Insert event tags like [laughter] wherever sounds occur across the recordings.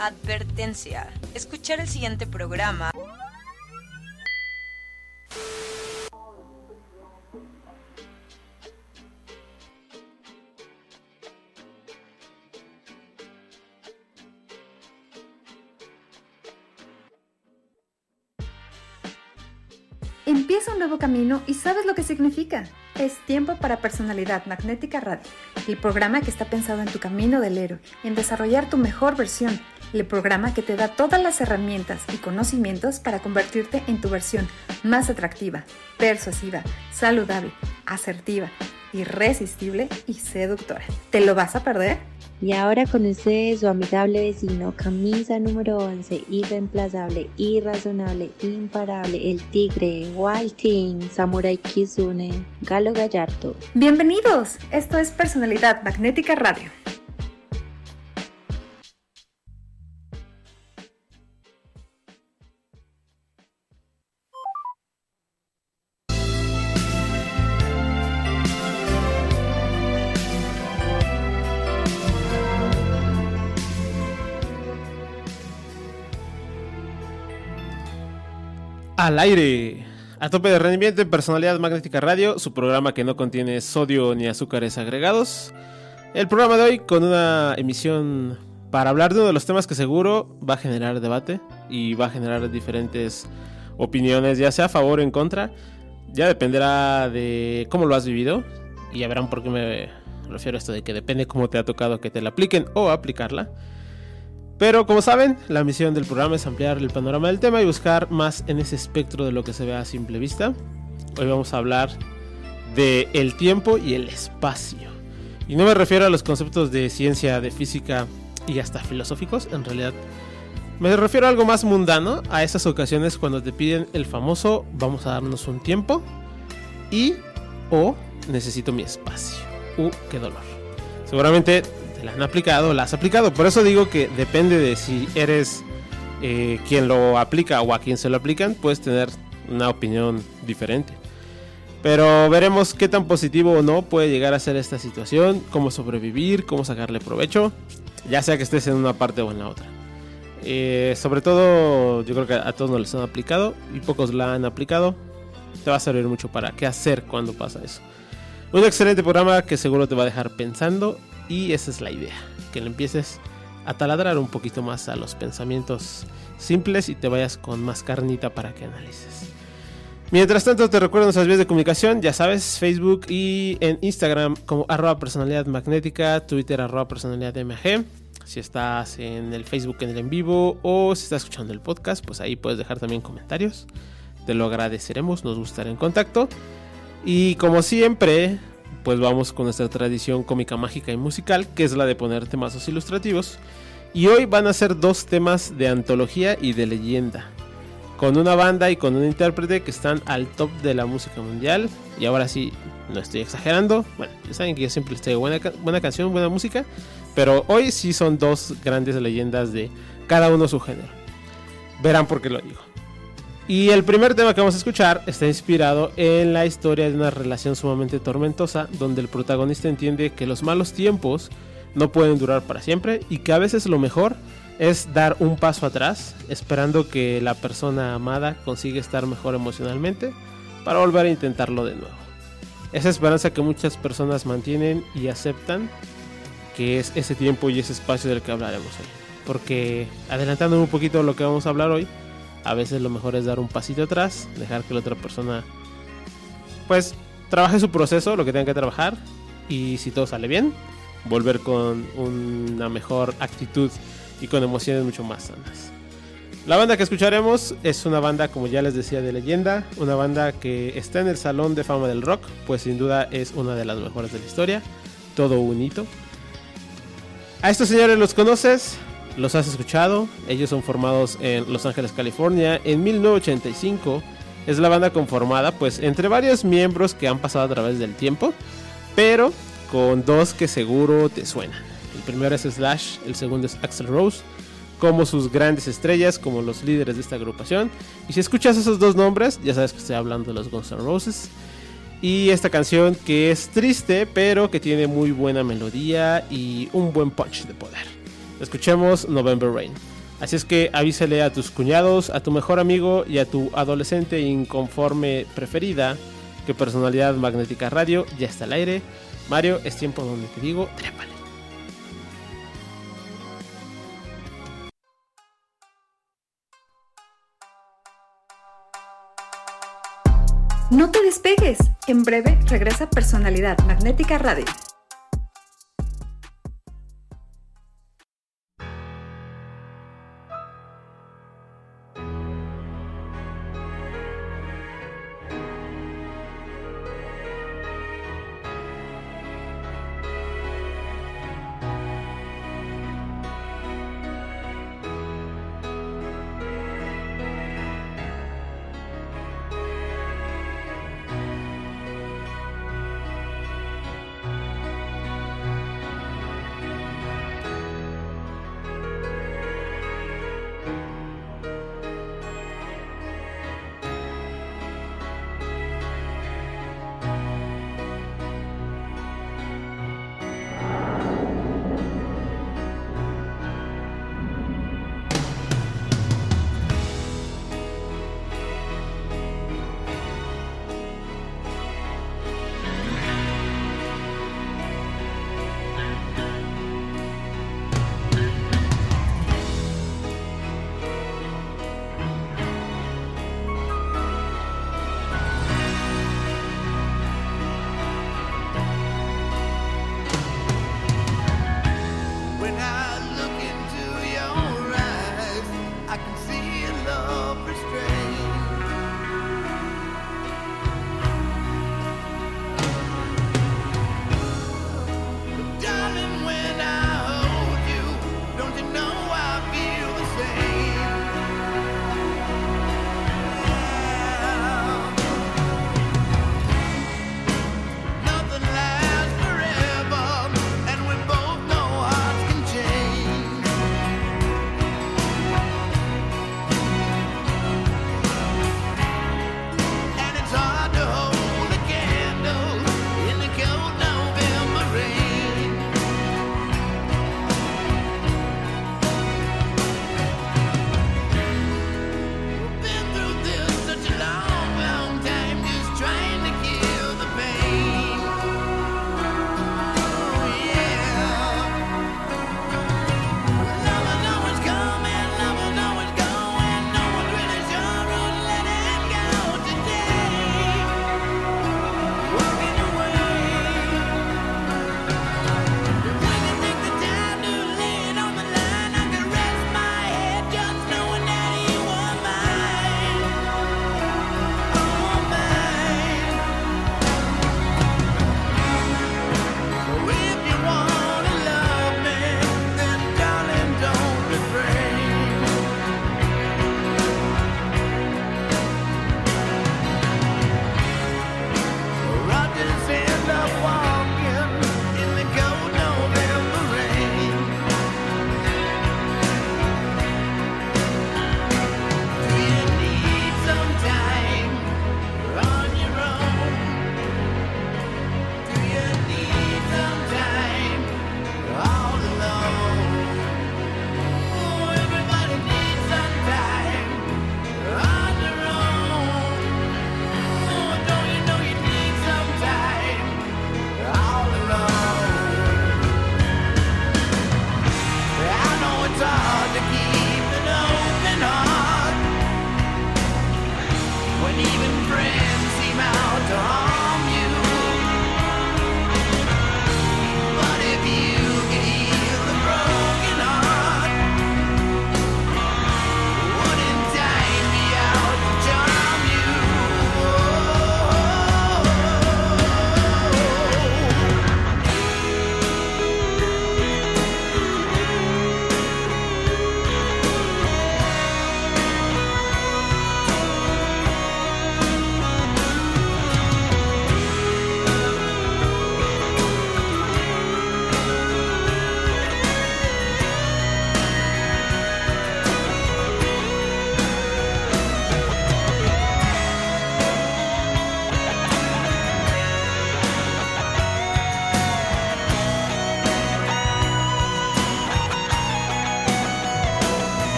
Advertencia. Escuchar el siguiente programa Empieza un nuevo camino y sabes lo que significa. Es tiempo para Personalidad Magnética Radio, el programa que está pensado en tu camino del héroe, en desarrollar tu mejor versión, el programa que te da todas las herramientas y conocimientos para convertirte en tu versión más atractiva, persuasiva, saludable, asertiva, irresistible y seductora. ¿Te lo vas a perder? Y ahora con ustedes su amigable vecino, camisa número 11, irreemplazable, irrazonable, imparable, el tigre, Walting, Samurai Kizune, Galo Gallardo. Bienvenidos, esto es Personalidad Magnética Radio. Al aire. A tope de rendimiento en Personalidad Magnética Radio, su programa que no contiene sodio ni azúcares agregados. El programa de hoy con una emisión para hablar de uno de los temas que seguro va a generar debate y va a generar diferentes opiniones, ya sea a favor o en contra. Ya dependerá de cómo lo has vivido y ya verán por qué me refiero a esto de que depende cómo te ha tocado que te la apliquen o aplicarla. Pero como saben, la misión del programa es ampliar el panorama del tema y buscar más en ese espectro de lo que se ve a simple vista. Hoy vamos a hablar de el tiempo y el espacio. Y no me refiero a los conceptos de ciencia, de física y hasta filosóficos, en realidad me refiero a algo más mundano, a esas ocasiones cuando te piden el famoso vamos a darnos un tiempo y o necesito mi espacio. Uh, qué dolor. Seguramente la han aplicado, la has aplicado. Por eso digo que depende de si eres eh, quien lo aplica o a quien se lo aplican, puedes tener una opinión diferente. Pero veremos qué tan positivo o no puede llegar a ser esta situación, cómo sobrevivir, cómo sacarle provecho, ya sea que estés en una parte o en la otra. Eh, sobre todo, yo creo que a todos nos les han aplicado y pocos la han aplicado. Te va a servir mucho para qué hacer cuando pasa eso. Un excelente programa que seguro te va a dejar pensando y esa es la idea, que le empieces a taladrar un poquito más a los pensamientos simples y te vayas con más carnita para que analices. Mientras tanto te recuerdo nuestras vías de comunicación, ya sabes, Facebook y en Instagram como arroba personalidad magnética, Twitter arroba personalidad MG. Si estás en el Facebook en el en vivo o si estás escuchando el podcast, pues ahí puedes dejar también comentarios. Te lo agradeceremos, nos gustará en contacto. Y como siempre, pues vamos con nuestra tradición cómica, mágica y musical, que es la de poner temas ilustrativos. Y hoy van a ser dos temas de antología y de leyenda, con una banda y con un intérprete que están al top de la música mundial. Y ahora sí, no estoy exagerando. Bueno, ya saben que yo siempre les traigo buena, buena canción, buena música. Pero hoy sí son dos grandes leyendas de cada uno su género. Verán por qué lo digo. Y el primer tema que vamos a escuchar está inspirado en la historia de una relación sumamente tormentosa, donde el protagonista entiende que los malos tiempos no pueden durar para siempre y que a veces lo mejor es dar un paso atrás, esperando que la persona amada consiga estar mejor emocionalmente para volver a intentarlo de nuevo. Esa esperanza que muchas personas mantienen y aceptan, que es ese tiempo y ese espacio del que hablaremos hoy. Porque adelantando un poquito lo que vamos a hablar hoy, a veces lo mejor es dar un pasito atrás, dejar que la otra persona pues trabaje su proceso, lo que tenga que trabajar y si todo sale bien, volver con una mejor actitud y con emociones mucho más sanas. La banda que escucharemos es una banda, como ya les decía, de leyenda, una banda que está en el Salón de Fama del Rock, pues sin duda es una de las mejores de la historia, todo un hito. A estos señores los conoces, los has escuchado. Ellos son formados en Los Ángeles, California en 1985. Es la banda conformada pues entre varios miembros que han pasado a través del tiempo, pero con dos que seguro te suenan. El primero es Slash, el segundo es Axel Rose, como sus grandes estrellas, como los líderes de esta agrupación. Y si escuchas esos dos nombres, ya sabes que estoy hablando de los Guns N' Roses. Y esta canción que es triste, pero que tiene muy buena melodía y un buen punch de poder. Escuchemos November Rain. Así es que avísale a tus cuñados, a tu mejor amigo y a tu adolescente inconforme preferida que Personalidad Magnética Radio ya está al aire. Mario, es tiempo donde te digo, trépale. No te despegues. En breve regresa Personalidad Magnética Radio.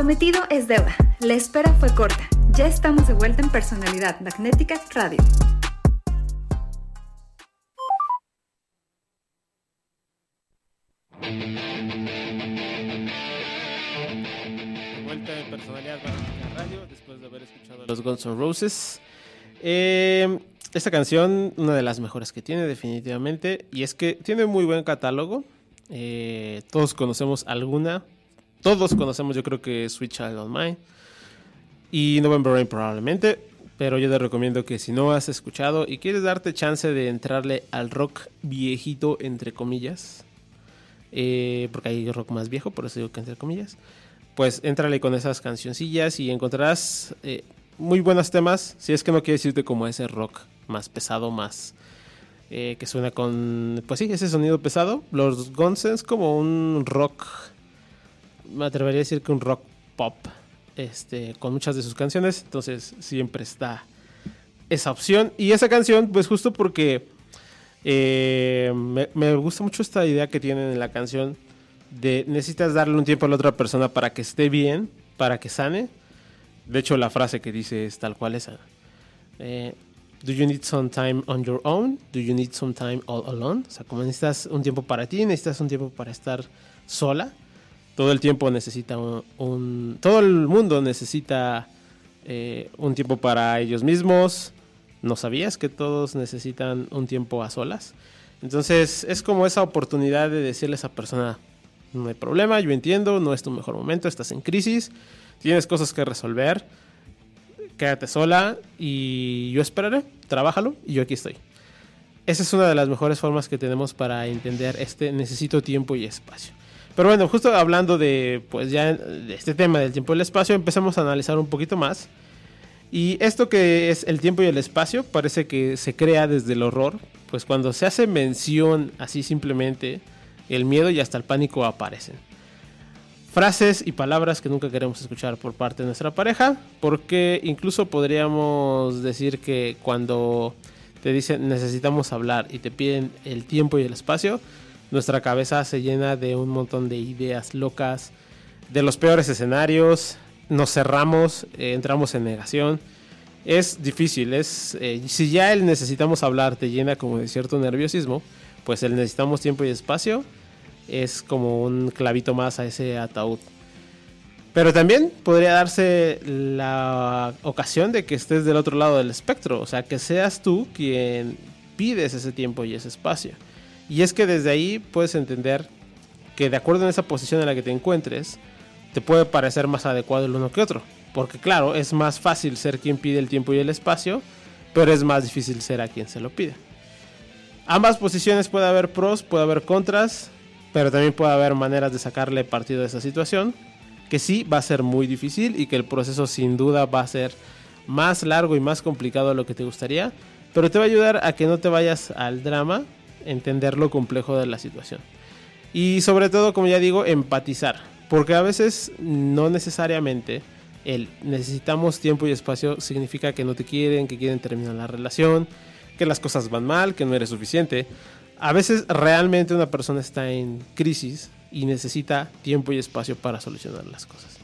Prometido es deuda. La espera fue corta. Ya estamos de vuelta en Personalidad Magnética Radio. vuelta en Personalidad Magnética Radio después de haber escuchado los Guns N' Roses. Eh, esta canción, una de las mejores que tiene definitivamente, y es que tiene muy buen catálogo. Eh, todos conocemos alguna, todos conocemos yo creo que Sweet Child of Mine y November Rain probablemente, pero yo te recomiendo que si no has escuchado y quieres darte chance de entrarle al rock viejito entre comillas, eh, porque hay rock más viejo, por eso digo que entre comillas, pues entrale con esas cancioncillas y encontrarás eh, muy buenos temas, si es que no quieres irte como ese rock más pesado, más... Eh, que suena con, pues sí, ese sonido pesado. Los Guns es como un rock, me atrevería a decir que un rock pop, este, con muchas de sus canciones. Entonces siempre está esa opción. Y esa canción, pues justo porque eh, me, me, gusta mucho esta idea que tienen en la canción de necesitas darle un tiempo a la otra persona para que esté bien, para que sane. De hecho, la frase que dice es tal cual esa. Eh, Do you need some time on your own? Do you need some time all alone? O sea, como necesitas un tiempo para ti, necesitas un tiempo para estar sola. Todo el tiempo necesita un... todo el mundo necesita eh, un tiempo para ellos mismos. ¿No sabías que todos necesitan un tiempo a solas? Entonces es como esa oportunidad de decirle a esa persona, no hay problema, yo entiendo, no es tu mejor momento, estás en crisis, tienes cosas que resolver quédate sola y yo esperaré, trabájalo y yo aquí estoy. Esa es una de las mejores formas que tenemos para entender este necesito tiempo y espacio. Pero bueno, justo hablando de pues ya este tema del tiempo y el espacio, empezamos a analizar un poquito más. Y esto que es el tiempo y el espacio parece que se crea desde el horror, pues cuando se hace mención así simplemente, el miedo y hasta el pánico aparecen frases y palabras que nunca queremos escuchar por parte de nuestra pareja, porque incluso podríamos decir que cuando te dicen necesitamos hablar y te piden el tiempo y el espacio, nuestra cabeza se llena de un montón de ideas locas, de los peores escenarios, nos cerramos, eh, entramos en negación. Es difícil, es eh, si ya el necesitamos hablar te llena como de cierto nerviosismo, pues el necesitamos tiempo y espacio es como un clavito más a ese ataúd. Pero también podría darse la ocasión de que estés del otro lado del espectro, o sea, que seas tú quien pides ese tiempo y ese espacio. Y es que desde ahí puedes entender que de acuerdo en esa posición en la que te encuentres, te puede parecer más adecuado el uno que otro. Porque claro, es más fácil ser quien pide el tiempo y el espacio, pero es más difícil ser a quien se lo pide. Ambas posiciones puede haber pros, puede haber contras, pero también puede haber maneras de sacarle partido a esa situación, que sí va a ser muy difícil y que el proceso sin duda va a ser más largo y más complicado de lo que te gustaría, pero te va a ayudar a que no te vayas al drama, entender lo complejo de la situación. Y sobre todo, como ya digo, empatizar, porque a veces no necesariamente el necesitamos tiempo y espacio significa que no te quieren, que quieren terminar la relación, que las cosas van mal, que no eres suficiente a veces realmente una persona está en crisis y necesita tiempo y espacio para solucionar las cosas.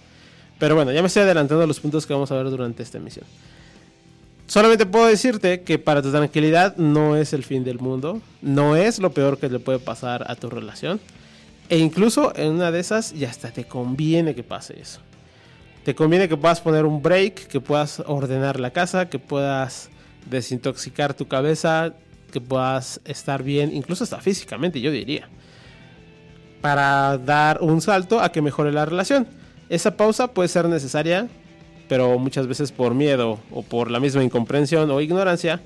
Pero bueno, ya me estoy adelantando a los puntos que vamos a ver durante esta emisión. Solamente puedo decirte que para tu tranquilidad no es el fin del mundo, no es lo peor que le puede pasar a tu relación. E incluso en una de esas ya hasta te conviene que pase eso. Te conviene que puedas poner un break, que puedas ordenar la casa, que puedas desintoxicar tu cabeza, que puedas estar bien, incluso hasta físicamente, yo diría, para dar un salto a que mejore la relación. Esa pausa puede ser necesaria, pero muchas veces por miedo o por la misma incomprensión o ignorancia,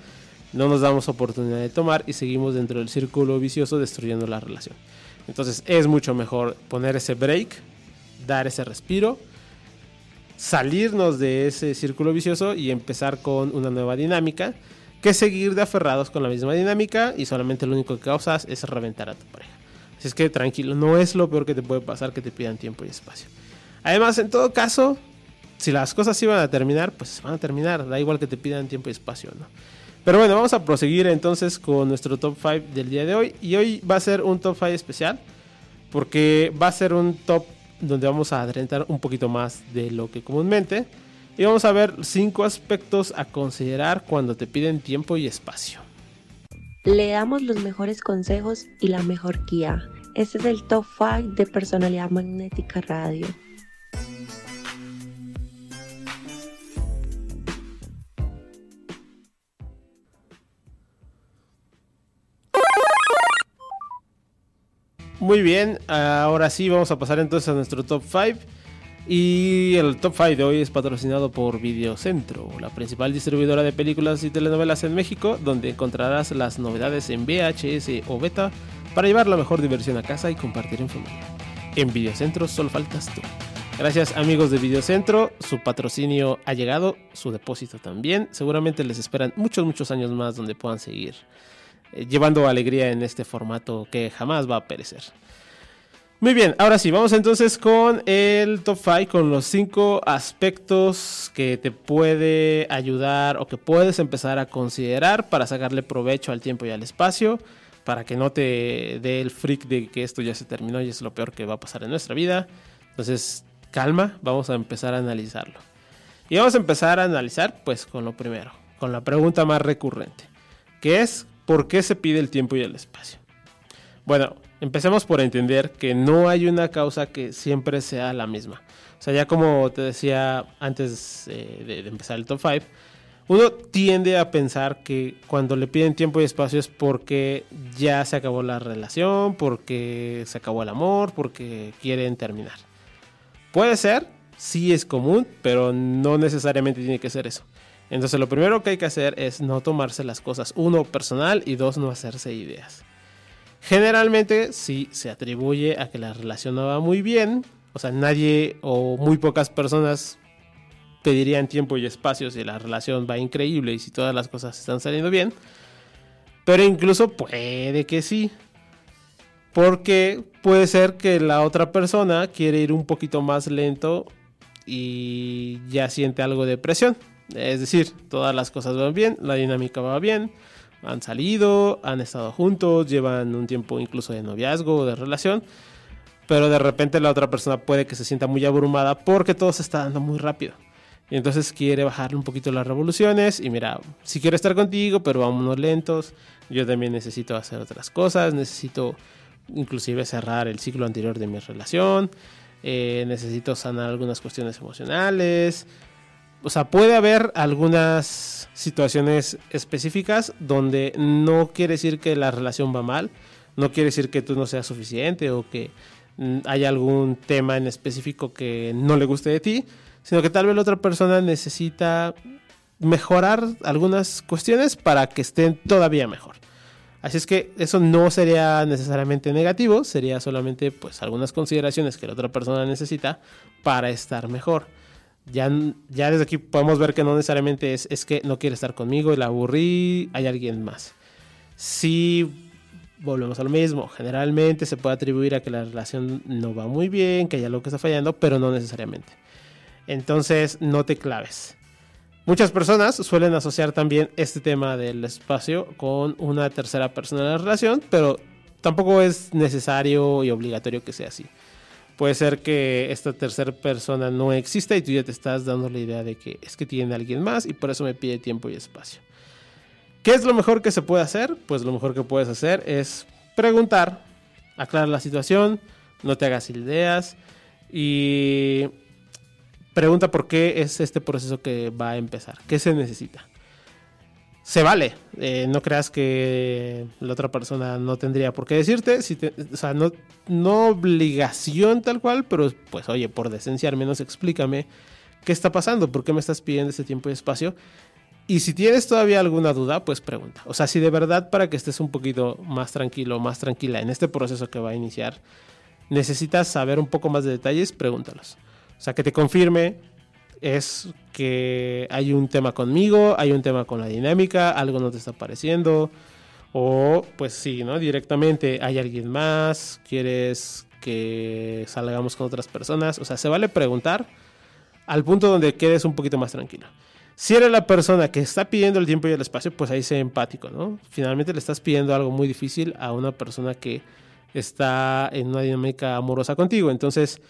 no nos damos oportunidad de tomar y seguimos dentro del círculo vicioso destruyendo la relación. Entonces es mucho mejor poner ese break, dar ese respiro, salirnos de ese círculo vicioso y empezar con una nueva dinámica que seguir de aferrados con la misma dinámica y solamente lo único que causas es reventar a tu pareja. Así es que tranquilo, no es lo peor que te puede pasar que te pidan tiempo y espacio. Además, en todo caso, si las cosas iban a terminar, pues van a terminar, da igual que te pidan tiempo y espacio, ¿no? Pero bueno, vamos a proseguir entonces con nuestro top 5 del día de hoy. Y hoy va a ser un top 5 especial, porque va a ser un top donde vamos a adentrar un poquito más de lo que comúnmente. Y vamos a ver cinco aspectos a considerar cuando te piden tiempo y espacio. Le damos los mejores consejos y la mejor guía. Este es el top 5 de Personalidad Magnética Radio. Muy bien, ahora sí vamos a pasar entonces a nuestro top 5. Y el top 5 de hoy es patrocinado por Videocentro, la principal distribuidora de películas y telenovelas en México, donde encontrarás las novedades en VHS o beta para llevar la mejor diversión a casa y compartir en familia. En Videocentro solo faltas tú. Gracias amigos de Videocentro, su patrocinio ha llegado, su depósito también. Seguramente les esperan muchos, muchos años más donde puedan seguir llevando alegría en este formato que jamás va a perecer. Muy bien, ahora sí, vamos entonces con el top 5, con los 5 aspectos que te puede ayudar o que puedes empezar a considerar para sacarle provecho al tiempo y al espacio, para que no te dé el freak de que esto ya se terminó y es lo peor que va a pasar en nuestra vida. Entonces, calma, vamos a empezar a analizarlo. Y vamos a empezar a analizar pues con lo primero, con la pregunta más recurrente, que es ¿Por qué se pide el tiempo y el espacio? Bueno, empecemos por entender que no hay una causa que siempre sea la misma. O sea, ya como te decía antes eh, de, empezar el top 5, uno tiende a pensar que cuando le piden tiempo y espacio es porque ya se acabó la relación, porque se acabó el amor, porque quieren terminar. Puede ser, sí es común, pero no necesariamente tiene que ser eso. Entonces lo primero que hay que hacer es no tomarse las cosas, uno, personal y dos, no hacerse ideas. Generalmente sí se atribuye a que la relación no va muy bien, o sea, nadie o muy pocas personas pedirían tiempo y espacio si la relación va increíble y si todas las cosas están saliendo bien. Pero incluso puede que sí. Porque puede ser que la otra persona quiere ir un poquito más lento y ya siente algo de presión. Es decir, todas las cosas van bien, la dinámica va bien, han salido, han estado juntos, llevan un tiempo incluso de noviazgo o de relación, pero de repente la otra persona puede que se sienta muy abrumada porque todo se está dando muy rápido. Y entonces quiere bajarle un poquito las revoluciones y mira, si quiero estar contigo, pero vámonos lentos, yo también necesito hacer otras cosas, necesito inclusive cerrar el ciclo anterior de mi relación, eh, necesito sanar algunas cuestiones emocionales, o sea, puede haber algunas situaciones específicas donde no quiere decir que la relación va mal, no quiere decir que tú no seas suficiente o que mm, haya algún tema en específico que no le guste de ti, sino que tal vez la otra persona necesita mejorar algunas cuestiones para que estén todavía mejor. Así es que eso no sería necesariamente negativo, sería solamente pues algunas consideraciones que la otra persona necesita para estar mejor ya, ya desde aquí podemos ver que no necesariamente es, es que no quiere estar conmigo la aburrí, hay alguien más. Si volvemos a lo mismo, generalmente se puede atribuir a que la relación no va muy bien, que hay algo que está fallando, pero no necesariamente. Entonces, no te claves. Muchas personas suelen asociar también este tema del espacio con una tercera persona en la relación, pero tampoco es necesario y obligatorio que sea así. Puede ser que esta tercera persona no exista y tú ya te estás dando la idea de que es que tiene alguien más y por eso me pide tiempo y espacio. ¿Qué es lo mejor que se puede hacer? Pues lo mejor que puedes hacer es preguntar, aclarar la situación, no te hagas ideas y pregunta por qué es este proceso que va a empezar, qué se necesita se vale. Eh, no creas que la otra persona no tendría por qué decirte. Si o sea, no, no obligación tal cual, pero pues oye, por decencia al menos explícame qué está pasando, por qué me estás pidiendo este tiempo y espacio. Y si tienes todavía alguna duda, pues pregunta. O sea, si de verdad para que estés un poquito más tranquilo, más tranquila en este proceso que va a iniciar, necesitas saber un poco más de detalles, pregúntalos. O sea, que te confirme es que hay un tema conmigo, hay un tema con la dinámica, algo no te está pareciendo, o pues sí, ¿no? Directamente hay alguien más, quieres que salgamos con otras personas, o sea, se vale preguntar al punto donde quedes un poquito más tranquilo. Si eres la persona que está pidiendo el tiempo y el espacio, pues ahí sé empático, ¿no? Finalmente le estás pidiendo algo muy difícil a una persona que está en una dinámica amorosa contigo, entonces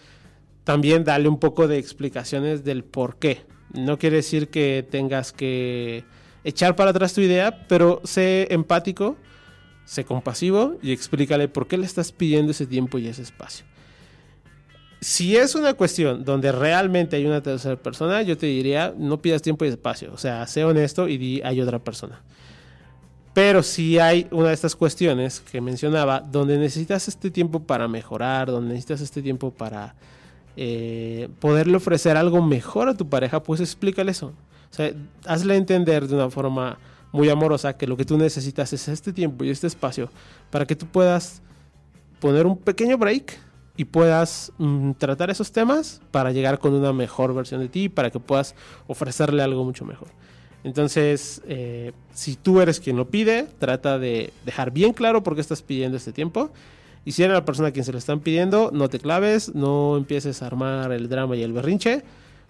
también dale un poco de explicaciones del por qué. No quiere decir que tengas que echar para atrás tu idea, pero sé empático, sé compasivo y explícale por qué le estás pidiendo ese tiempo y ese espacio. Si es una cuestión donde realmente hay una tercera persona, yo te diría, no pidas tiempo y espacio. O sea, sé honesto y di, hay otra persona. Pero si hay una de estas cuestiones que mencionaba, donde necesitas este tiempo para mejorar, donde necesitas este tiempo para eh, poderle ofrecer algo mejor a tu pareja, pues explícale eso. O sea, hazle entender de una forma muy amorosa que lo que tú necesitas es este tiempo y este espacio para que tú puedas poner un pequeño break y puedas mm, tratar esos temas para llegar con una mejor versión de ti, para que puedas ofrecerle algo mucho mejor. Entonces, eh, si tú eres quien lo pide, trata de dejar bien claro por qué estás pidiendo este tiempo y si eres la persona a quien se lo están pidiendo, no te claves, no empieces a armar el drama y el berrinche.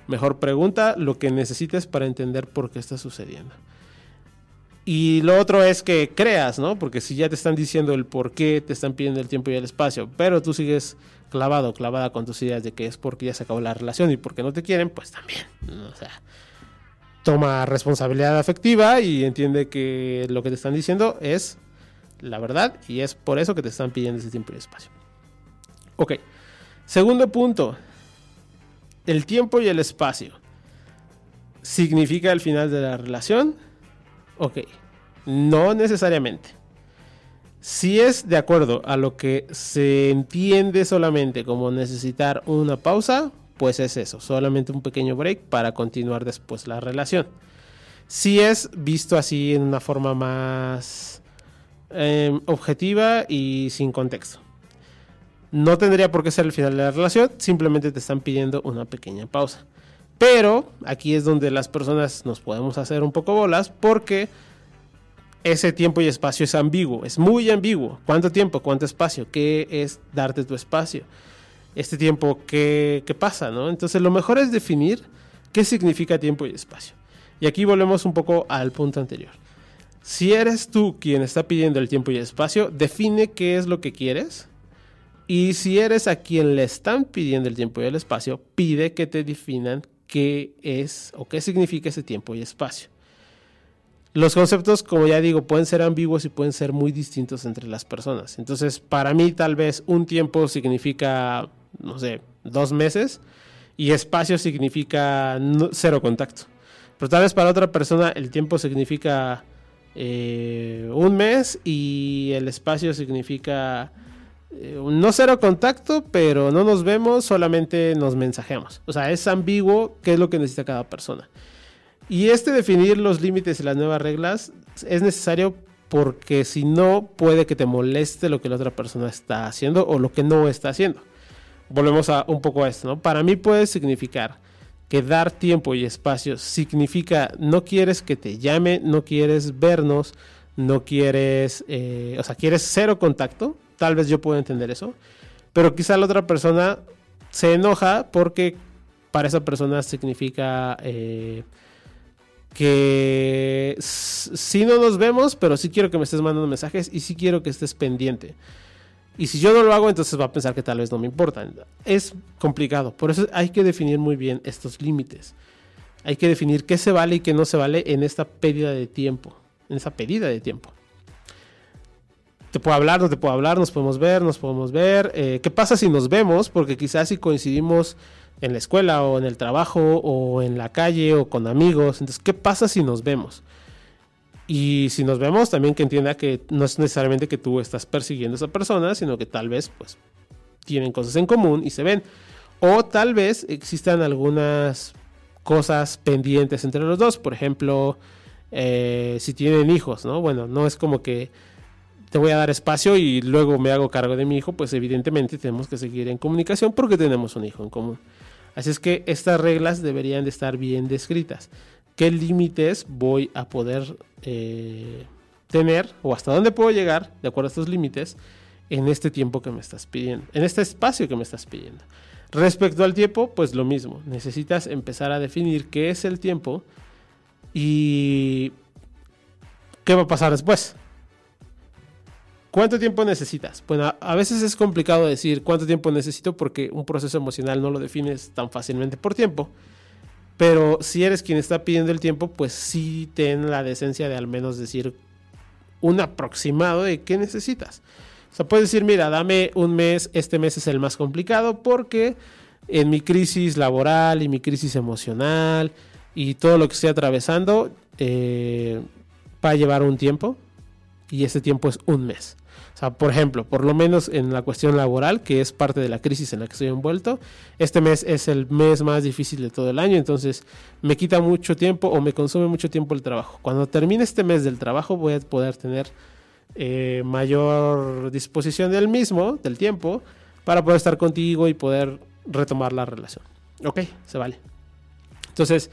Mejor pregunta lo que necesites para entender por qué está sucediendo. Y lo otro es que creas, ¿no? Porque si ya te están diciendo el por qué te están pidiendo el tiempo y el espacio, pero tú sigues clavado, clavada con tus ideas de que es porque ya se acabó la relación y porque no te quieren, pues también. O sea, toma responsabilidad afectiva y entiende que lo que te están diciendo es la verdad, y es por eso que te están pidiendo ese tiempo y espacio. Ok, segundo punto, el tiempo y el espacio. ¿Significa el final de la relación? Ok, no necesariamente. Si es de acuerdo a lo que se entiende solamente como necesitar una pausa, pues es eso, solamente un pequeño break para continuar después la relación. Si es visto así en una forma más Em, objetiva y sin contexto. No tendría por qué ser el final de la relación, simplemente te están pidiendo una pequeña pausa. Pero aquí es donde las personas nos podemos hacer un poco bolas porque ese tiempo y espacio es ambiguo, es muy ambiguo. ¿Cuánto tiempo? ¿Cuánto espacio? ¿Qué es darte tu espacio? Este tiempo, ¿qué, qué pasa? ¿no? Entonces lo mejor es definir qué significa tiempo y espacio. Y aquí volvemos un poco al punto anterior. Si eres tú quien está pidiendo el tiempo y el espacio, define qué es lo que quieres. Y si eres a quien le están pidiendo el tiempo y el espacio, pide que te definan qué es o qué significa ese tiempo y espacio. Los conceptos, como ya digo, pueden ser ambiguos y pueden ser muy distintos entre las personas. Entonces, para mí tal vez un tiempo significa, no sé, dos meses y espacio significa cero contacto. Pero tal vez para otra persona el tiempo significa eh, un mes y el espacio significa eh, no cero contacto, pero no nos vemos, solamente nos mensajeamos. O sea, es ambiguo qué es lo que necesita cada persona. Y este definir los límites y las nuevas reglas es necesario porque si no puede que te moleste lo que la otra persona está haciendo o lo que no está haciendo. Volvemos a un poco a esto, ¿no? Para mí puede significar que dar tiempo y espacio significa no quieres que te llame, no quieres vernos, no quieres, eh, o sea, quieres cero contacto, tal vez yo puedo entender eso, pero quizá la otra persona se enoja porque para esa persona significa eh, que si no nos vemos, pero sí quiero que me estés mandando mensajes y sí quiero que estés pendiente. Y si yo no lo hago, entonces va a pensar que tal vez no me importa. Es complicado. Por eso hay que definir muy bien estos límites. Hay que definir qué se vale y qué no se vale en esta pérdida de tiempo. En esa pérdida de tiempo. Te puedo hablar, no te puedo hablar, nos podemos ver, nos podemos ver. Eh, ¿Qué pasa si nos vemos? Porque quizás si coincidimos en la escuela o en el trabajo o en la calle o con amigos. Entonces, ¿qué pasa si nos vemos? Y si nos vemos, también que entienda que no es necesariamente que tú estás persiguiendo a esa persona, sino que tal vez pues tienen cosas en común y se ven. O tal vez existan algunas cosas pendientes entre los dos. Por ejemplo, eh, si tienen hijos, ¿no? Bueno, no es como que te voy a dar espacio y luego me hago cargo de mi hijo, pues evidentemente tenemos que seguir en comunicación porque tenemos un hijo en común. Así es que estas reglas deberían de estar bien descritas qué límites voy a poder eh, tener o hasta dónde puedo llegar, de acuerdo a estos límites, en este tiempo que me estás pidiendo, en este espacio que me estás pidiendo. Respecto al tiempo, pues lo mismo, necesitas empezar a definir qué es el tiempo y qué va a pasar después. ¿Cuánto tiempo necesitas? Bueno, a veces es complicado decir cuánto tiempo necesito porque un proceso emocional no lo defines tan fácilmente por tiempo. Pero si eres quien está pidiendo el tiempo, pues sí ten la decencia de al menos decir un aproximado de qué necesitas. O sea, puedes decir, mira, dame un mes, este mes es el más complicado porque en mi crisis laboral y mi crisis emocional y todo lo que estoy atravesando eh, va a llevar un tiempo y ese tiempo es un mes. Por ejemplo, por lo menos en la cuestión laboral, que es parte de la crisis en la que estoy envuelto, este mes es el mes más difícil de todo el año, entonces me quita mucho tiempo o me consume mucho tiempo el trabajo. Cuando termine este mes del trabajo voy a poder tener eh, mayor disposición del mismo, del tiempo, para poder estar contigo y poder retomar la relación. Ok, se vale. Entonces,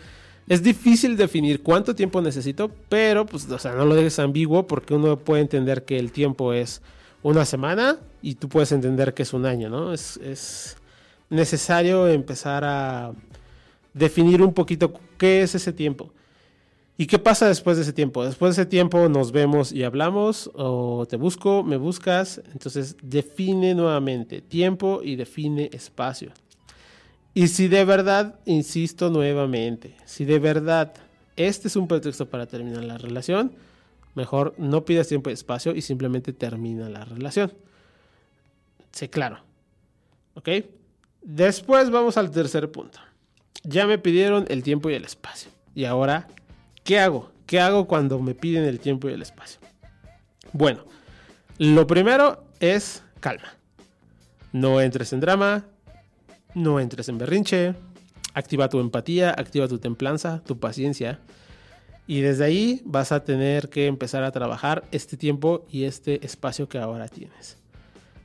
es difícil definir cuánto tiempo necesito, pero pues, o sea, no lo dejes ambiguo porque uno puede entender que el tiempo es una semana y tú puedes entender que es un año, ¿no? Es, es necesario empezar a definir un poquito qué es ese tiempo. ¿Y qué pasa después de ese tiempo? Después de ese tiempo nos vemos y hablamos, o te busco, me buscas. Entonces define nuevamente tiempo y define espacio. Y si de verdad, insisto nuevamente, si de verdad este es un pretexto para terminar la relación, mejor no pidas tiempo y espacio y simplemente termina la relación. Sé claro. ¿Ok? Después vamos al tercer punto. Ya me pidieron el tiempo y el espacio. Y ahora, ¿qué hago? ¿Qué hago cuando me piden el tiempo y el espacio? Bueno, lo primero es calma. No entres en drama, no entres en berrinche, activa tu empatía, activa tu templanza, tu paciencia. Y desde ahí vas a tener que empezar a trabajar este tiempo y este espacio que ahora tienes.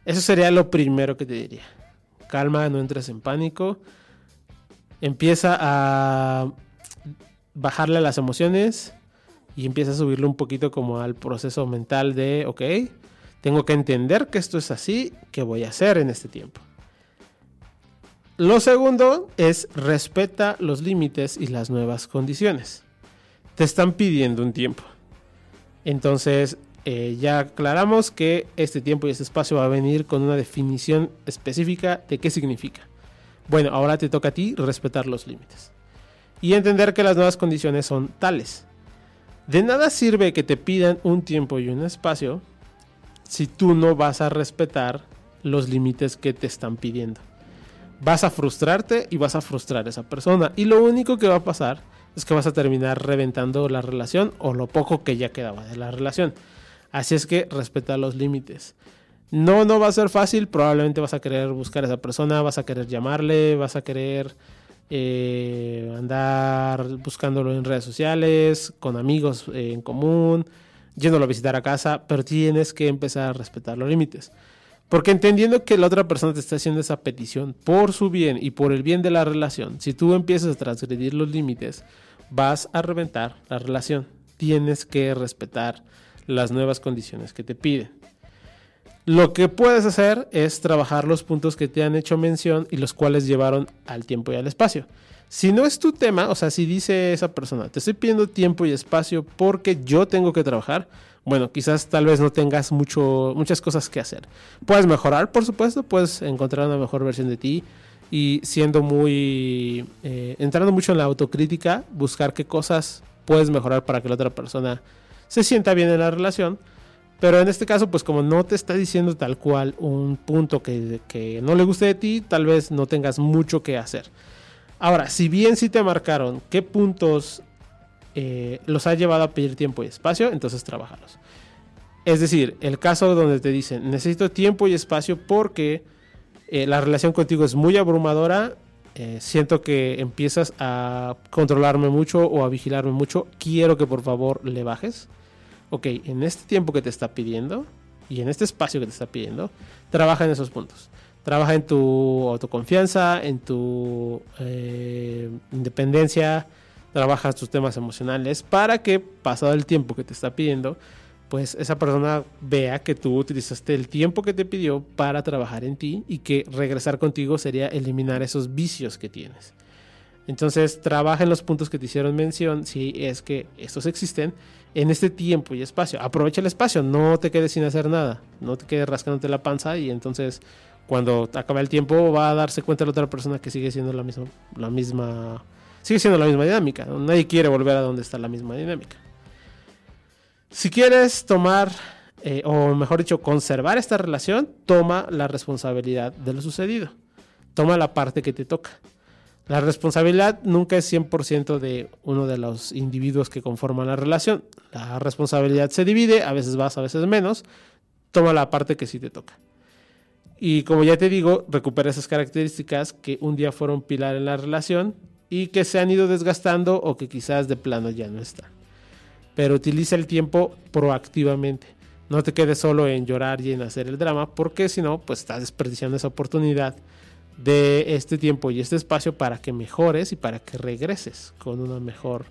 Eso sería lo primero que te diría. Calma, no entres en pánico. Empieza a bajarle las emociones y empieza a subirle un poquito como al proceso mental de, ok, tengo que entender que esto es así, ¿qué voy a hacer en este tiempo? Lo segundo es respeta los límites y las nuevas condiciones. Te están pidiendo un tiempo. Entonces, eh, ya aclaramos que este tiempo y este espacio va a venir con una definición específica de qué significa. Bueno, ahora te toca a ti respetar los límites. Y entender que las nuevas condiciones son tales. De nada sirve que te pidan un tiempo y un espacio si tú no vas a respetar los límites que te están pidiendo vas a frustrarte y vas a frustrar a esa persona. Y lo único que va a pasar es que vas a terminar reventando la relación o lo poco que ya quedaba de la relación. Así es que respeta los límites. No, no va a ser fácil. Probablemente vas a querer buscar a esa persona, vas a querer llamarle, vas a querer eh, andar buscándolo en redes sociales, con amigos eh, en común, yéndolo a visitar a casa, pero tienes que empezar a respetar los límites. Porque entendiendo que la otra persona te está haciendo esa petición por su bien y por el bien de la relación, si tú empiezas a transgredir los límites, vas a reventar la relación. Tienes que respetar las nuevas condiciones que te piden. Lo que puedes hacer es trabajar los puntos que te han hecho mención y los cuales llevaron al tiempo y al espacio. Si no es tu tema, o sea, si dice esa persona, te estoy pidiendo tiempo y espacio porque yo tengo que trabajar, bueno, quizás tal vez no tengas mucho, muchas cosas que hacer. Puedes mejorar, por supuesto, puedes encontrar una mejor versión de ti y siendo muy, eh, entrando mucho en la autocrítica, buscar qué cosas puedes mejorar para que la otra persona se sienta bien en la relación. Pero en este caso, pues como no te está diciendo tal cual un punto que, que no le guste de ti, tal vez no tengas mucho que hacer. Ahora, si bien sí te marcaron qué puntos eh, los ha llevado a pedir tiempo y espacio, entonces trabajalos. Es decir, el caso donde te dicen, necesito tiempo y espacio porque eh, la relación contigo es muy abrumadora, eh, siento que empiezas a controlarme mucho o a vigilarme mucho, quiero que por favor le bajes. Ok, en este tiempo que te está pidiendo y en este espacio que te está pidiendo, trabaja en esos puntos. Trabaja en tu autoconfianza, en tu independencia, trabajas tus temas emocionales para que pasado el tiempo que te está pidiendo, pues esa persona vea que tú utilizaste el tiempo que te pidió para trabajar en ti y que regresar contigo sería eliminar esos vicios que tienes. Entonces, trabaja en los puntos que te hicieron mención, si es que estos existen, en este tiempo y espacio. Aprovecha el espacio, no te quedes sin hacer nada, no te quedes rascándote la panza y entonces cuando acaba el tiempo va a darse cuenta la otra persona que sigue siendo la misma, la misma, sigue siendo la misma dinámica. Nadie quiere volver a donde está la misma dinámica. Si quieres tomar, eh, o mejor dicho, conservar esta relación, toma la responsabilidad de lo sucedido. Toma la parte que te toca. La responsabilidad nunca es 100% de uno de los individuos que conforman la relación. La responsabilidad se divide, a veces más, a veces menos. Toma la parte que sí te toca. Y como ya te digo, recupera esas características que un día fueron pilar en la relación y que se han ido desgastando o que quizás de plano ya no están. Pero utiliza el tiempo proactivamente. No te quedes solo en llorar y en hacer el drama, porque si no, pues estás desperdiciando esa oportunidad de este tiempo y este espacio para que mejores y para que regreses con una mejor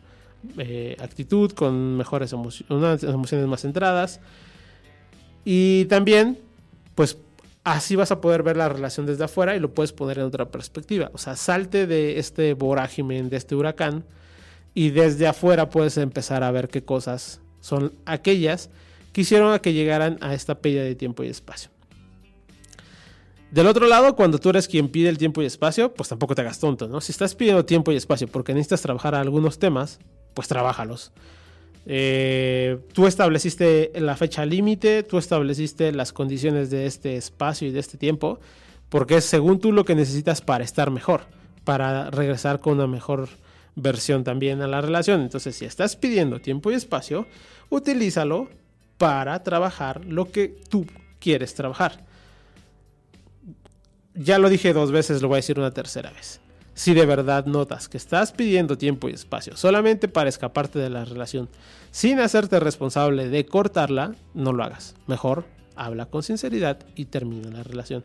eh, actitud, con mejores emociones, emociones más centradas. Y también, pues así vas a poder ver la relación desde afuera y lo puedes poner en otra perspectiva. O sea, salte de este vorágine, de este huracán, y desde afuera puedes empezar a ver qué cosas son aquellas que hicieron a que llegaran a esta pérdida de tiempo y espacio. Del otro lado, cuando tú eres quien pide el tiempo y espacio, pues tampoco te hagas tonto, ¿no? Si estás pidiendo tiempo y espacio porque necesitas trabajar algunos temas, pues trabájalos. Eh, tú estableciste la fecha límite, tú estableciste las condiciones de este espacio y de este tiempo, porque es según tú lo que necesitas para estar mejor, para regresar con una mejor versión también a la relación. Entonces, si estás pidiendo tiempo y espacio, utilízalo para trabajar lo que tú quieres trabajar ya lo dije dos veces, lo voy a decir una tercera vez. Si de verdad notas que estás pidiendo tiempo y espacio solamente para escaparte de la relación, sin hacerte responsable de cortarla, no lo hagas. Mejor habla con sinceridad y termina la relación.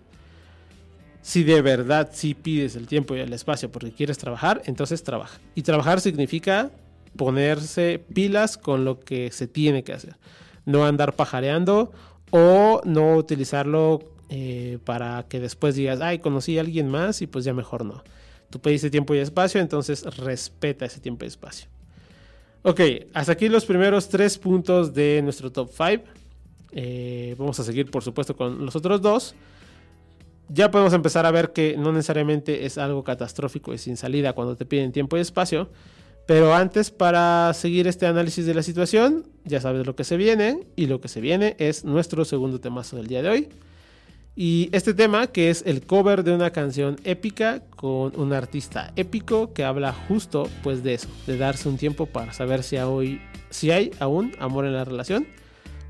Si de verdad sí pides el tiempo y el espacio porque quieres trabajar, entonces trabaja. Y trabajar significa ponerse pilas con lo que se tiene que hacer. No andar pajareando o no utilizarlo eh, para que después digas, ay, conocí a alguien más y pues ya mejor no. Tú pediste tiempo y espacio, entonces respeta ese tiempo y espacio. Ok, hasta aquí los primeros tres puntos de nuestro top 5. Eh, vamos a seguir, por supuesto, con los otros dos. Ya podemos empezar a ver que no necesariamente es algo catastrófico y sin salida cuando te piden tiempo y espacio. Pero antes, para seguir este análisis de la situación, ya sabes lo que se viene. Y lo que se viene es nuestro segundo temazo del día de hoy. Y este tema, que es el cover de una canción épica con un artista épico que habla justo pues de eso, de darse un tiempo para saber si, si hay aún amor en la relación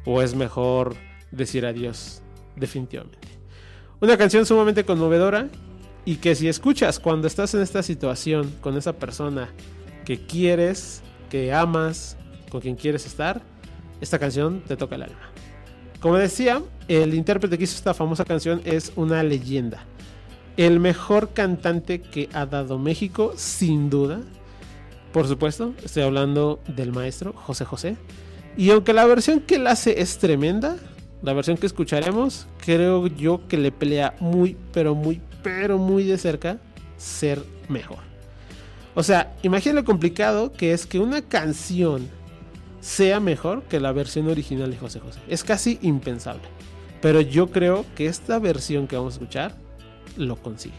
o es mejor decir adiós definitivamente. Una canción sumamente conmovedora y que si escuchas cuando estás en esta situación con esa persona que quieres, que amas, con quien quieres estar, esta canción te toca el alma. Como decía, el intérprete que hizo esta famosa canción es una leyenda. El mejor cantante que ha dado México, sin duda. Por supuesto, estoy hablando del maestro José José. Y aunque la versión que él hace es tremenda, la versión que escucharemos, creo yo que le pelea muy, pero muy, pero muy de cerca ser mejor. O sea, imagina lo complicado que es que una canción sea mejor que la versión original de José José. Es casi impensable. Pero yo creo que esta versión que vamos a escuchar lo consigue.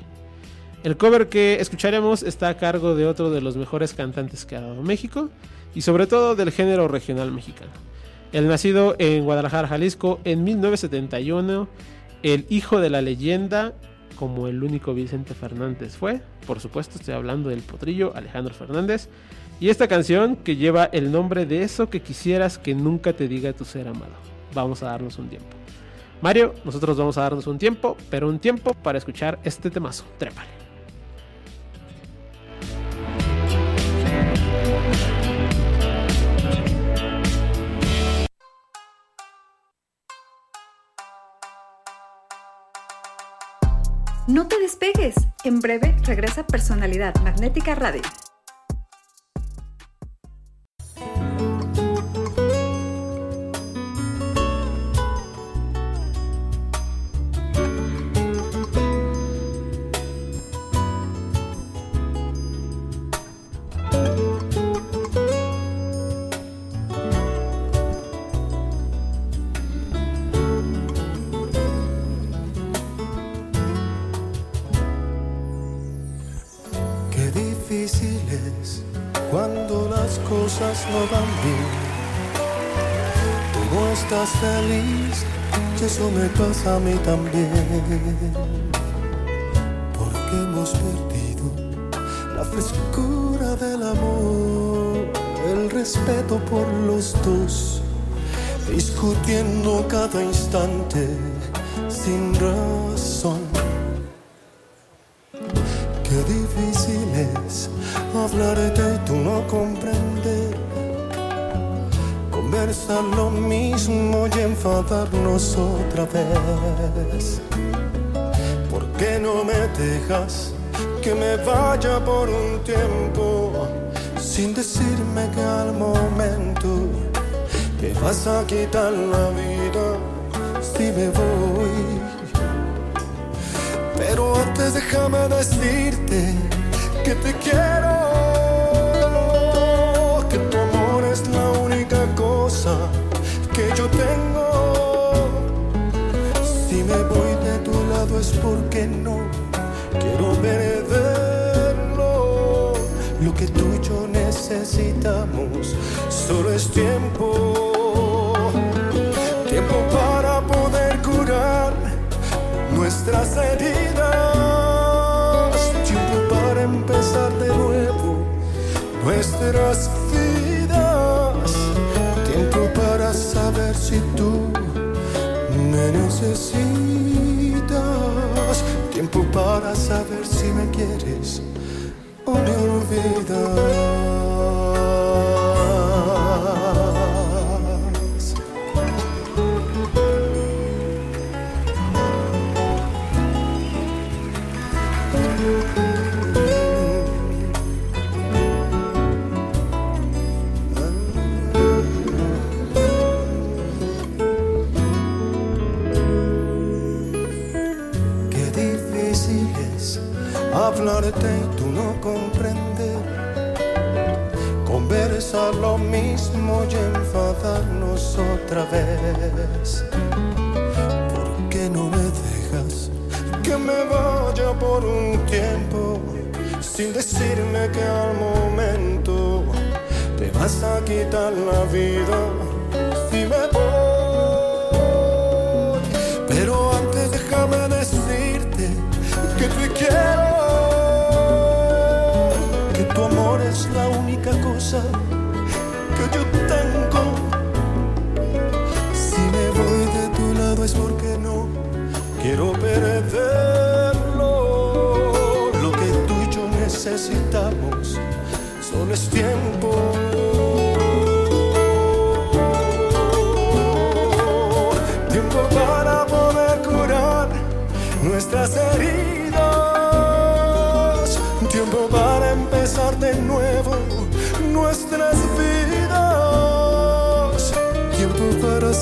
El cover que escucharemos está a cargo de otro de los mejores cantantes que ha dado México y sobre todo del género regional mexicano. El nacido en Guadalajara, Jalisco en 1971, el hijo de la leyenda, como el único Vicente Fernández fue, por supuesto estoy hablando del potrillo Alejandro Fernández, y esta canción que lleva el nombre de eso que quisieras que nunca te diga tu ser amado. Vamos a darnos un tiempo. Mario, nosotros vamos a darnos un tiempo, pero un tiempo para escuchar este temazo. Trépale. No te despegues. En breve regresa Personalidad Magnética Radio. No van bien. Tú no estás feliz y eso me pasa a mí también. Porque hemos perdido la frescura del amor, el respeto por los dos, discutiendo cada instante sin razón. Qué difícil es hablarte y tú no comprender. Lo mismo y enfadarnos otra vez. ¿Por qué no me dejas que me vaya por un tiempo sin decirme que al momento me vas a quitar la vida si me voy? Pero antes déjame decirte que te quiero, que yo tengo. Si me voy de tu lado es porque no quiero perderlo. Lo que tú y yo necesitamos solo es tiempo, necesitas, tiempo para saber si me quieres o me olvidas. Y tú no comprender. Conversar lo mismo y enfadarnos otra vez. ¿Por qué no me dejas que me vaya por un tiempo sin decirme que al momento te vas a quitar la vida si me voy? Pero antes déjame decirte que te quiero, única cosa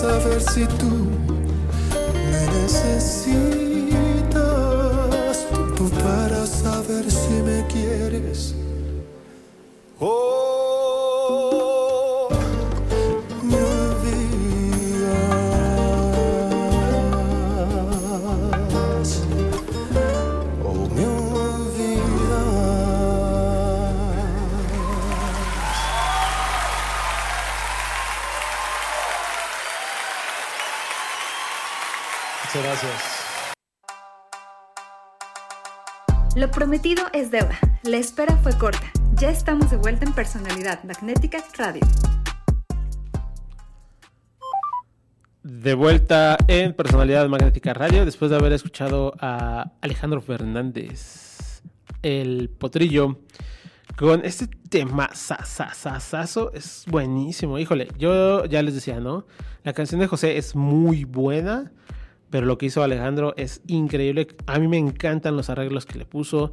saber Muchas gracias. Lo prometido es deuda. La espera fue corta. Ya estamos de vuelta en Personalidad Magnética Radio. De vuelta en Personalidad Magnética Radio, después de haber escuchado a Alejandro Fernández, el potrillo, con este tema sasasasazo, es buenísimo. Híjole, yo ya les decía, ¿no? La canción de José es muy buena, pero lo que hizo Alejandro es increíble. A mí me encantan los arreglos que le puso.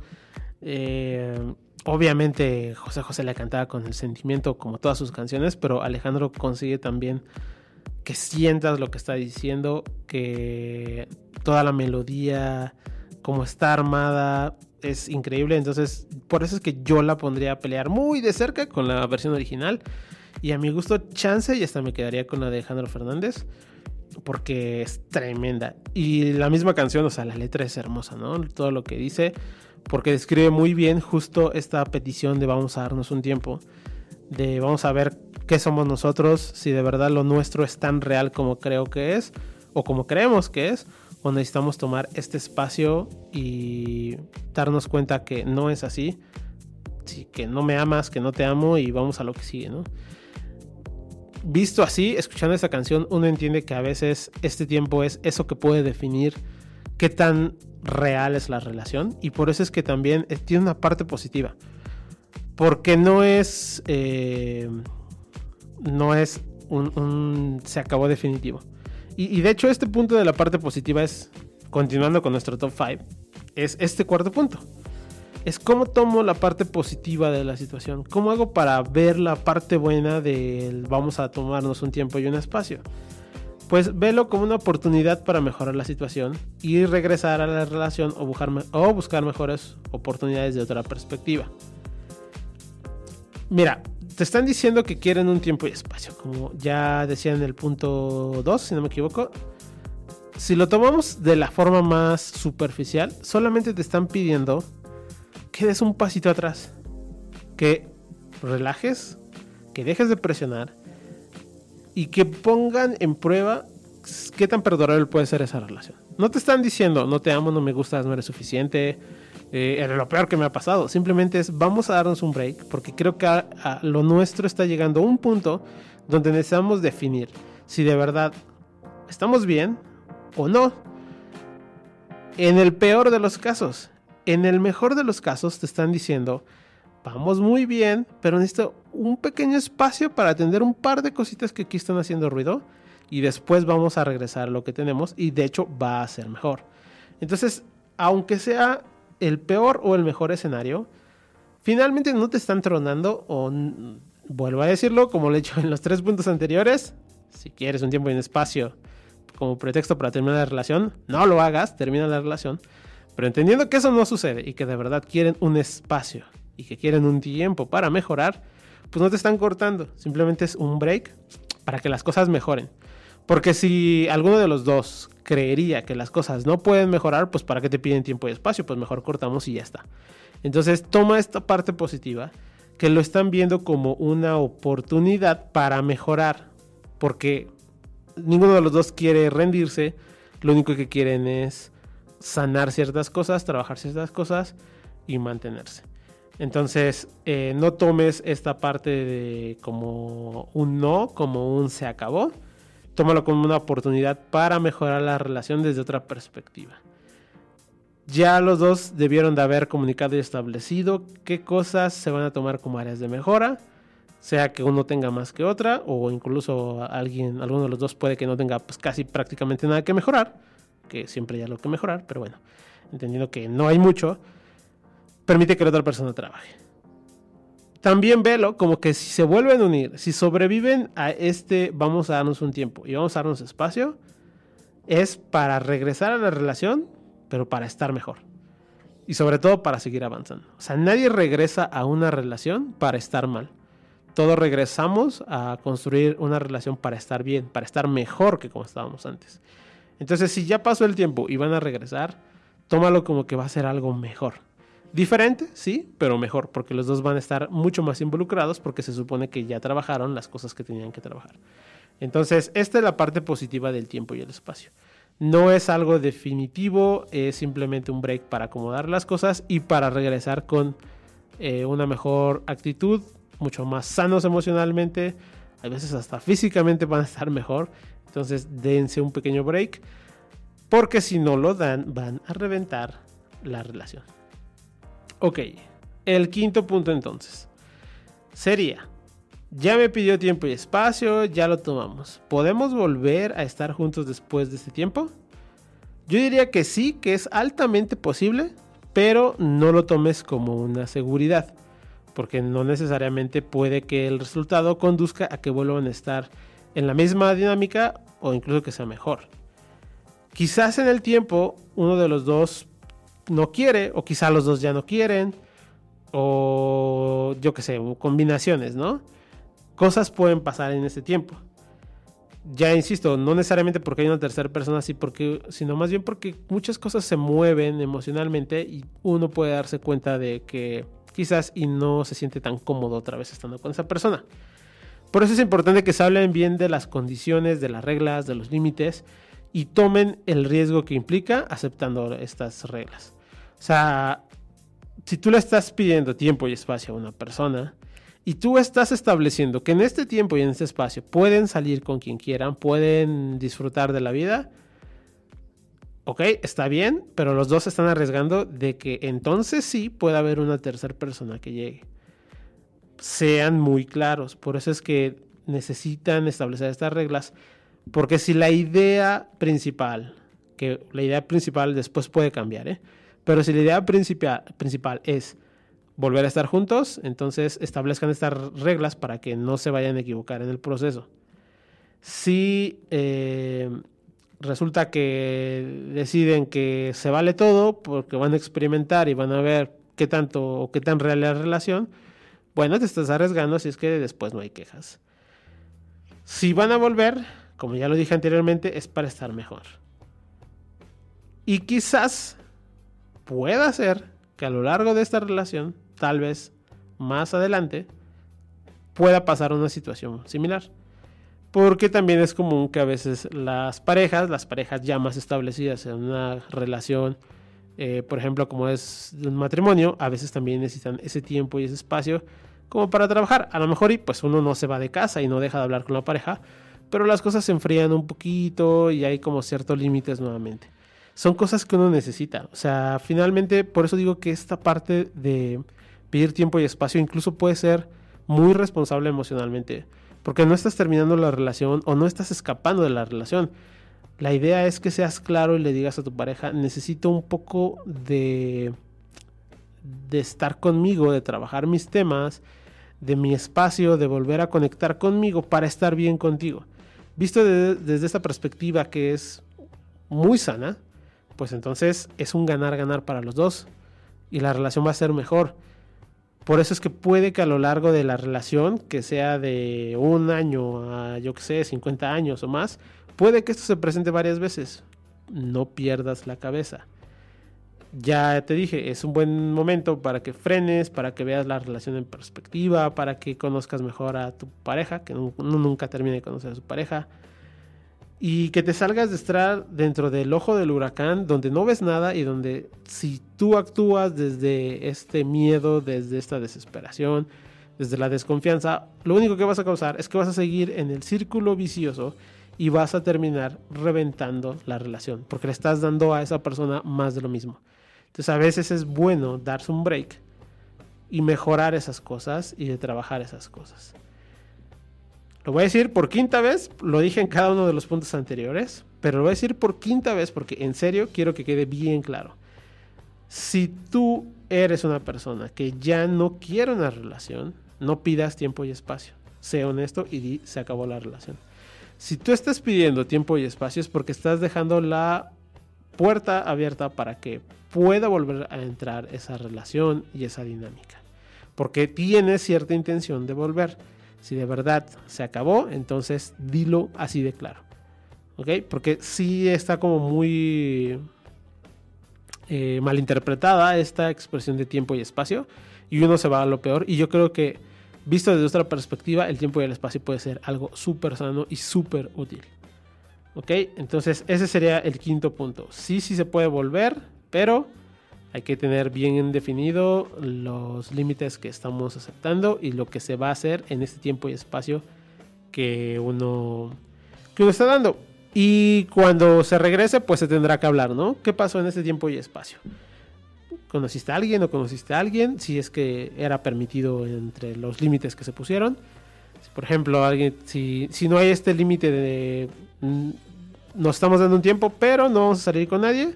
Eh, obviamente José José le cantaba con el sentimiento como todas sus canciones, pero Alejandro consigue también que sientas lo que está diciendo, que toda la melodía, como está armada, es increíble. Entonces, por eso es que yo la pondría a pelear muy de cerca con la versión original. Y a mi gusto, chance y hasta me quedaría con la de Alejandro Fernández. Porque es tremenda. Y la misma canción, o sea, la letra es hermosa, ¿no? Todo lo que dice, porque describe muy bien justo esta petición de vamos a darnos un tiempo, de vamos a ver qué somos nosotros, si de verdad lo nuestro es tan real como creo que es, o como creemos que es, o necesitamos tomar este espacio y darnos cuenta que no es así, que no me amas, que no te amo y vamos a lo que sigue, ¿no? Visto así, escuchando esta canción, uno entiende que a veces este tiempo es eso que puede definir qué tan real es la relación y por eso es que también tiene una parte positiva. Porque no es. Eh, no es un, se acabó definitivo. Y, y, de hecho, este punto de la parte positiva es. Continuando con nuestro top 5. Es este cuarto punto. Es cómo tomo la parte positiva de la situación. ¿Cómo hago para ver la parte buena del vamos a tomarnos un tiempo y un espacio? Pues velo como una oportunidad para mejorar la situación y regresar a la relación o buscar, mejores oportunidades de otra perspectiva. Mira, te están diciendo que quieren un tiempo y espacio, como ya decía en el punto 2, si no me equivoco. Si lo tomamos de la forma más superficial, solamente te están pidiendo que des un pasito atrás, que relajes, que dejes de presionar y que pongan en prueba qué tan perdurable puede ser esa relación. No te están diciendo, no te amo, no me gustas, no eres suficiente, eh, era lo peor que me ha pasado. Simplemente es, vamos a darnos un break, porque creo que a, lo nuestro está llegando a un punto donde necesitamos definir si de verdad estamos bien o no. En el peor de los casos, en el mejor de los casos te están diciendo, vamos muy bien, pero necesito un pequeño espacio para atender un par de cositas que aquí están haciendo ruido y después vamos a regresar a lo que tenemos y de hecho va a ser mejor. Entonces, aunque sea el peor o el mejor escenario, finalmente no te están tronando o vuelvo a decirlo como lo he hecho en los tres puntos anteriores, si quieres un tiempo y un espacio como pretexto para terminar la relación, no lo hagas, termina la relación, pero entendiendo que eso no sucede y que de verdad quieren un espacio y que quieren un tiempo para mejorar, pues no te están cortando, simplemente es un break para que las cosas mejoren. Porque si alguno de los dos creería que las cosas no pueden mejorar, pues para qué te piden tiempo y espacio, pues mejor cortamos y ya está. Entonces toma esta parte positiva que lo están viendo como una oportunidad para mejorar, porque ninguno de los dos quiere rendirse, lo único que quieren es sanar ciertas cosas, trabajar ciertas cosas y mantenerse. Entonces, eh, no tomes esta parte de como un no, como un se acabó, tómalo como una oportunidad para mejorar la relación desde otra perspectiva. Ya los dos debieron de haber comunicado y establecido qué cosas se van a tomar como áreas de mejora, sea que uno tenga más que otra o incluso alguien, alguno de los dos puede que no tenga pues, casi prácticamente nada que mejorar, que siempre hay algo que mejorar, pero bueno, entendiendo que no hay mucho, permite que la otra persona trabaje también velo como que si se vuelven a unir, si sobreviven a este vamos a darnos un tiempo y vamos a darnos espacio, es para regresar a la relación, pero para estar mejor. Y sobre todo para seguir avanzando. O sea, nadie regresa a una relación para estar mal. Todos regresamos a construir una relación para estar bien, para estar mejor que como estábamos antes. Entonces, si ya pasó el tiempo y van a regresar, tómalo como que va a ser algo mejor. Diferente, sí, pero mejor, porque los dos van a estar mucho más involucrados porque se supone que ya trabajaron las cosas que tenían que trabajar. Entonces, esta es la parte positiva del tiempo y el espacio. No es algo definitivo, es simplemente un break para acomodar las cosas y para regresar con eh, una mejor actitud, mucho más sanos emocionalmente, a veces hasta físicamente van a estar mejor. Entonces, dense un pequeño break, porque si no lo dan, van a reventar la relación. Ok, el quinto punto entonces sería, ya me pidió tiempo y espacio, ya lo tomamos. ¿Podemos volver a estar juntos después de este tiempo? Yo diría que sí, que es altamente posible, pero no lo tomes como una seguridad, porque no necesariamente puede que el resultado conduzca a que vuelvan a estar en la misma dinámica o incluso que sea mejor. Quizás en el tiempo uno de los dos no quiere, o quizá los dos ya no quieren, o yo qué sé, combinaciones, ¿no? Cosas pueden pasar en ese tiempo. ya insisto, no necesariamente porque hay una tercera persona así, porque, sino más bien porque muchas cosas se mueven emocionalmente y uno puede darse cuenta de que quizás y no se siente tan cómodo otra vez estando con esa persona. Por eso es importante que se hablen bien de las condiciones, de las reglas, de los límites y tomen el riesgo que implica aceptando estas reglas. O sea, si tú le estás pidiendo tiempo y espacio a una persona, y tú estás estableciendo que en este tiempo y en este espacio pueden salir con quien quieran, pueden disfrutar de la vida, ok, está bien, pero los dos están arriesgando de que entonces sí pueda haber una tercera persona que llegue. Sean muy claros, por eso es que necesitan establecer estas reglas, porque si la idea principal, que la idea principal después puede cambiar, ¿eh? pero si la idea principal, es volver a estar juntos, entonces establezcan estas reglas para que no se vayan a equivocar en el proceso. Si eh, resulta que deciden que se vale todo porque van a experimentar y van a ver qué tanto o qué tan real es la relación, bueno, te estás arriesgando si es que después no hay quejas. Si van a volver, como ya lo dije anteriormente, es para estar mejor. Y quizás pueda ser que a lo largo de esta relación tal vez más adelante pueda pasar una situación similar. Porque también es común que a veces las parejas, las parejas ya más establecidas en una relación, eh, por ejemplo, como es un matrimonio, a veces también necesitan ese tiempo y ese espacio como para trabajar. A lo mejor y pues uno no se va de casa y no deja de hablar con la pareja, pero las cosas se enfrían un poquito y hay como ciertos límites nuevamente. Son cosas que uno necesita. O sea, finalmente, por eso digo que esta parte de pedir tiempo y espacio incluso puede ser muy responsable emocionalmente, porque no estás terminando la relación o no estás escapando de la relación. La idea es que seas claro y le digas a tu pareja, necesito un poco de, estar conmigo, de trabajar mis temas, de mi espacio, de volver a conectar conmigo para estar bien contigo. Visto desde esta perspectiva que es muy sana, pues entonces es un ganar-ganar para los dos y la relación va a ser mejor. Por eso es que puede que a lo largo de la relación, que sea de un año a, yo que sé, 50 años o más, puede que esto se presente varias veces. No pierdas la cabeza. Ya te dije, es un buen momento para que frenes, para que veas la relación en perspectiva, para que conozcas mejor a tu pareja, que nunca termine de conocer a su pareja y que te salgas de estar dentro del ojo del huracán donde no ves nada y donde si tú actúas desde este miedo, desde esta desesperación, desde la desconfianza, lo único que vas a causar es que vas a seguir en el círculo vicioso y vas a terminar reventando la relación, porque le estás dando a esa persona más de lo mismo. Entonces a veces es bueno darse un break y mejorar esas cosas y trabajar esas cosas. Lo voy a decir por quinta vez, lo dije en cada uno de los puntos anteriores, pero lo voy a decir por quinta vez porque en serio quiero que quede bien claro. Si tú eres una persona que ya no quiere una relación, no pidas tiempo y espacio. Sé honesto y di, se acabó la relación. Si tú estás pidiendo tiempo y espacio es porque estás dejando la puerta abierta para que pueda volver a entrar esa relación y esa dinámica. Porque tienes cierta intención de volver. Si de verdad se acabó, entonces dilo así de claro. ¿Ok? Porque sí está como muy eh, malinterpretada esta expresión de tiempo y espacio. Y uno se va a lo peor. Y yo creo que, visto desde otra perspectiva, el tiempo y el espacio puede ser algo súper sano y súper útil. ¿Ok? Entonces ese sería el quinto punto. Sí, sí se puede volver, pero hay que tener bien definido los límites que estamos aceptando y lo que se va a hacer en este tiempo y espacio que uno, que uno está dando. Y cuando se regrese, pues se tendrá que hablar, ¿no? ¿Qué pasó en este tiempo y espacio? ¿Conociste a alguien o conociste a alguien? Si es que era permitido entre los límites que se pusieron. por ejemplo, alguien, si, si no hay este límite de mm, nos estamos dando un tiempo, pero no vamos a salir con nadie,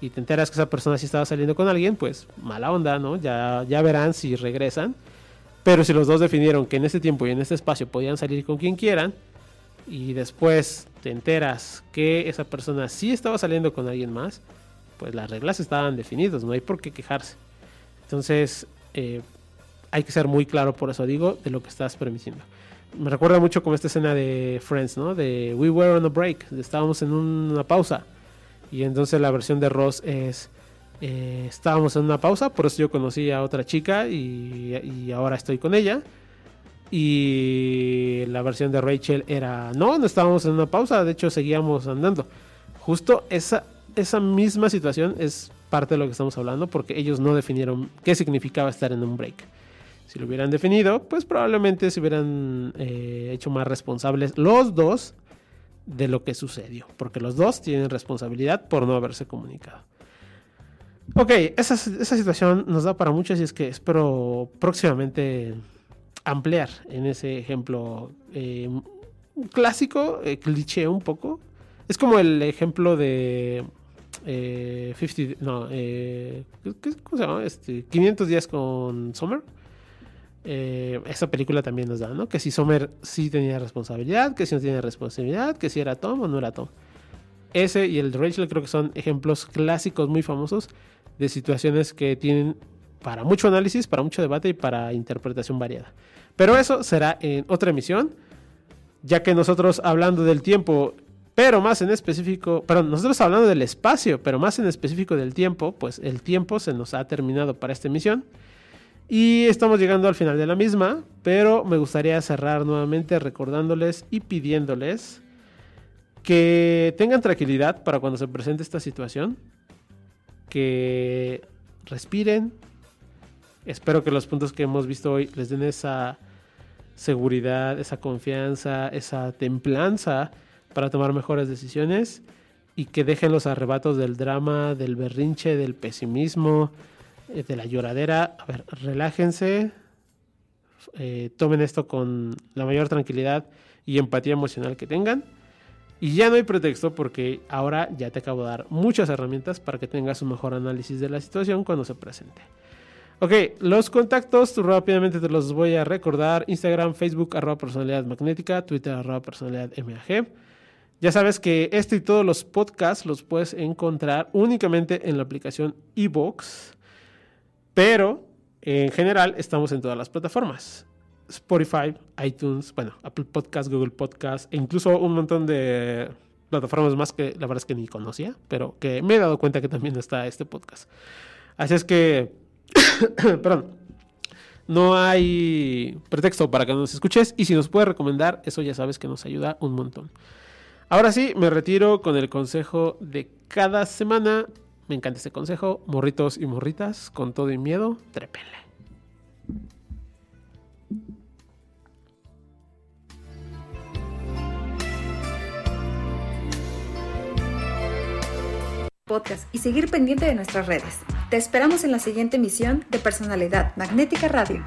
y te enteras que esa persona sí estaba saliendo con alguien, pues mala onda, ¿no? Ya, ya verán si regresan. Pero si los dos definieron que en este tiempo y en este espacio podían salir con quien quieran, y después te enteras que esa persona sí estaba saliendo con alguien más, pues las reglas estaban definidas, no hay por qué quejarse. Entonces, eh, hay que ser muy claro, por eso digo, de lo que estás permitiendo. me recuerda mucho como esta escena de Friends, ¿no? De We were on a break, estábamos en una pausa. Y entonces la versión de Ross es eh, estábamos en una pausa, por eso yo conocí a otra chica y, ahora estoy con ella. Y la versión de Rachel era, no, no estábamos en una pausa, de hecho seguíamos andando. Justo esa, esa misma situación es parte de lo que estamos hablando porque ellos no definieron qué significaba estar en un break. Si lo hubieran definido, pues probablemente se hubieran eh, hecho más responsables los dos de lo que sucedió, porque los dos tienen responsabilidad por no haberse comunicado. Ok, esa, situación nos da para mucho, y es que espero próximamente ampliar en ese ejemplo eh, clásico, eh, cliché un poco. Es como el ejemplo de 50, eh, no, ¿cómo se llama? Este, 500 días con Summer. esa película también nos da, ¿no? Que si Summer sí tenía responsabilidad, que si no tenía responsabilidad, que si era Tom o no era Tom. Ese y el de Rachel creo que son ejemplos clásicos muy famosos de situaciones que tienen para mucho análisis, para mucho debate y para interpretación variada. Pero eso será en otra emisión, ya que nosotros hablando del tiempo, pero más en específico, perdón, nosotros hablando del espacio, pero más en específico del tiempo, pues el tiempo se nos ha terminado para esta emisión. Y estamos llegando al final de la misma, pero me gustaría cerrar nuevamente recordándoles y pidiéndoles que tengan tranquilidad para cuando se presente esta situación, que respiren. Espero que los puntos que hemos visto hoy les den esa seguridad, esa confianza, esa templanza para tomar mejores decisiones y que dejen los arrebatos del drama, del berrinche, del pesimismo, eh, de la lloradera. A ver, relájense, eh, tomen esto con la mayor tranquilidad y empatía emocional que tengan y ya no hay pretexto porque ahora ya te acabo de dar muchas herramientas para que tengas un mejor análisis de la situación cuando se presente. Ok, los contactos rápidamente te los voy a recordar. Instagram, Facebook, arroba personalidad magnética, Twitter, arroba personalidad MAG. Ya sabes que este y todos los podcasts los puedes encontrar únicamente en la aplicación eBooks, pero en general estamos en todas las plataformas. Spotify, iTunes, bueno, Apple Podcast, Google Podcast e incluso un montón de plataformas más que la verdad es que ni conocía, pero que me he dado cuenta que también está este podcast. Así es que, [coughs] perdón, no hay pretexto para que nos escuches y si nos puedes recomendar, eso ya sabes que nos ayuda un montón. Ahora sí, me retiro con el consejo de cada semana. Me encanta este consejo. Morritos y morritas, con todo y miedo, trépele. podcast y seguir pendiente de nuestras redes. Te esperamos en la siguiente emisión de Personalidad Magnética Radio.